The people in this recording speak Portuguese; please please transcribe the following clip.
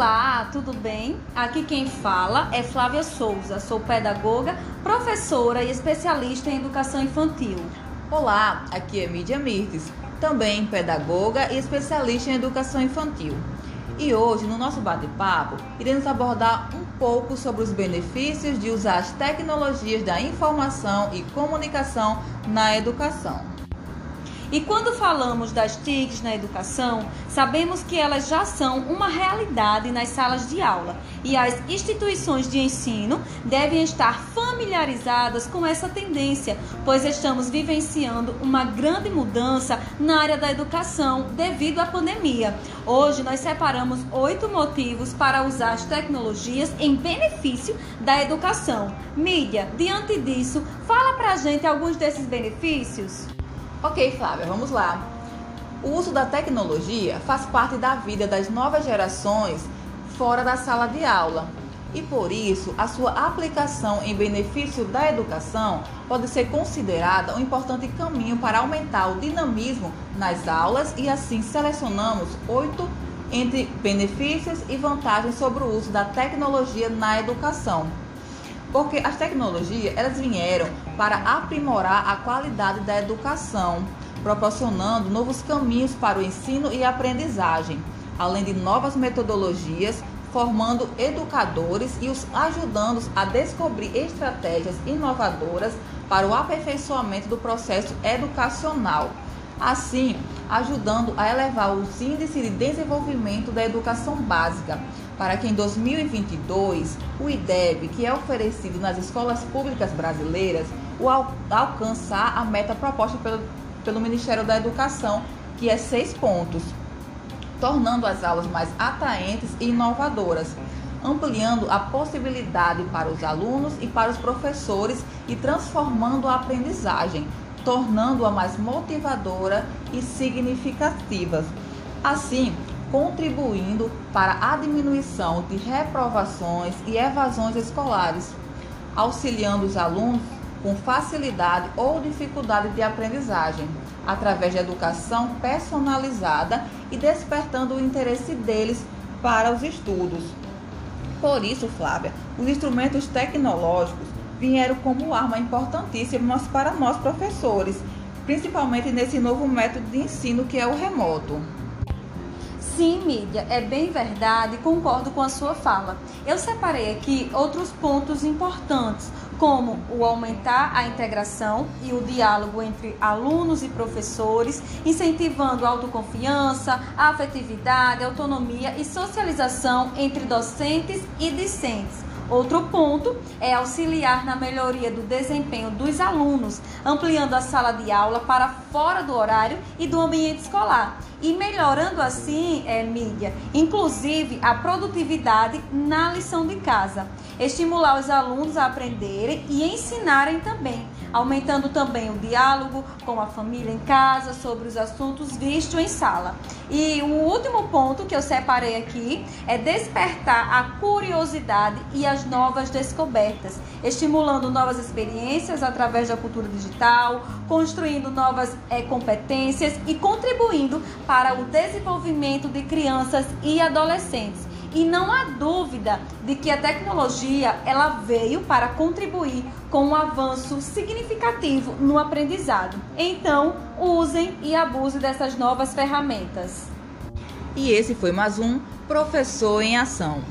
Olá, tudo bem? Aqui quem fala é Flávia Souza, sou pedagoga, professora e especialista em educação infantil. Olá, aqui é Mídia Mirtes, também pedagoga e especialista em educação infantil. E hoje, no nosso bate-papo, iremos abordar um pouco sobre os benefícios de usar as tecnologias da informação e comunicação na educação. E quando falamos das TICs na educação, sabemos que elas já são uma realidade nas salas de aula e as instituições de ensino devem estar familiarizadas com essa tendência, pois estamos vivenciando uma grande mudança na área da educação devido à pandemia. Hoje nós separamos oito motivos para usar as tecnologias em benefício da educação. Mídia, diante disso, fala pra gente alguns desses benefícios. Ok, Flávia, vamos lá. O uso da tecnologia faz parte da vida das novas gerações fora da sala de aula. E por isso, a sua aplicação em benefício da educação pode ser considerada um importante caminho para aumentar o dinamismo nas aulas e assim selecionamos oito entre benefícios e vantagens sobre o uso da tecnologia na educação. Porque as tecnologias, elas vieram para aprimorar a qualidade da educação, proporcionando novos caminhos para o ensino e aprendizagem, além de novas metodologias, formando educadores e os ajudando a descobrir estratégias inovadoras para o aperfeiçoamento do processo educacional. Assim, ajudando a elevar os índices de desenvolvimento da educação básica, para que em 2022 o IDEB, que é oferecido nas escolas públicas brasileiras, al alcançar a meta proposta pelo, pelo Ministério da Educação, que é seis pontos, tornando as aulas mais atraentes e inovadoras, ampliando a possibilidade para os alunos e para os professores e transformando a aprendizagem, tornando-a mais motivadora e significativa. Assim, contribuindo para a diminuição de reprovações e evasões escolares, auxiliando os alunos com facilidade ou dificuldade de aprendizagem, através de educação personalizada e despertando o interesse deles para os estudos. Por isso, Flávia, os instrumentos tecnológicos vieram como arma importantíssima para nós professores, principalmente nesse novo método de ensino que é o remoto. Sim, mídia, é bem verdade, concordo com a sua fala. Eu separei aqui outros pontos importantes, como o aumentar a integração e o diálogo entre alunos e professores, incentivando a autoconfiança, a afetividade, autonomia e socialização entre docentes e discentes Outro ponto é auxiliar na melhoria do desempenho dos alunos, ampliando a sala de aula para fora do horário e do ambiente escolar e melhorando assim, é, mídia, inclusive a produtividade na lição de casa. Estimular os alunos a aprenderem e ensinarem também aumentando também o diálogo com a família em casa sobre os assuntos vistos em sala. E o último ponto que eu separei aqui é despertar a curiosidade e as novas descobertas, estimulando novas experiências através da cultura digital, construindo novas é, competências e contribuindo para o desenvolvimento de crianças e adolescentes. E não há dúvida de que a tecnologia ela veio para contribuir com um avanço significativo no aprendizado. Então, usem e abusem dessas novas ferramentas. E esse foi mais um Professor em Ação.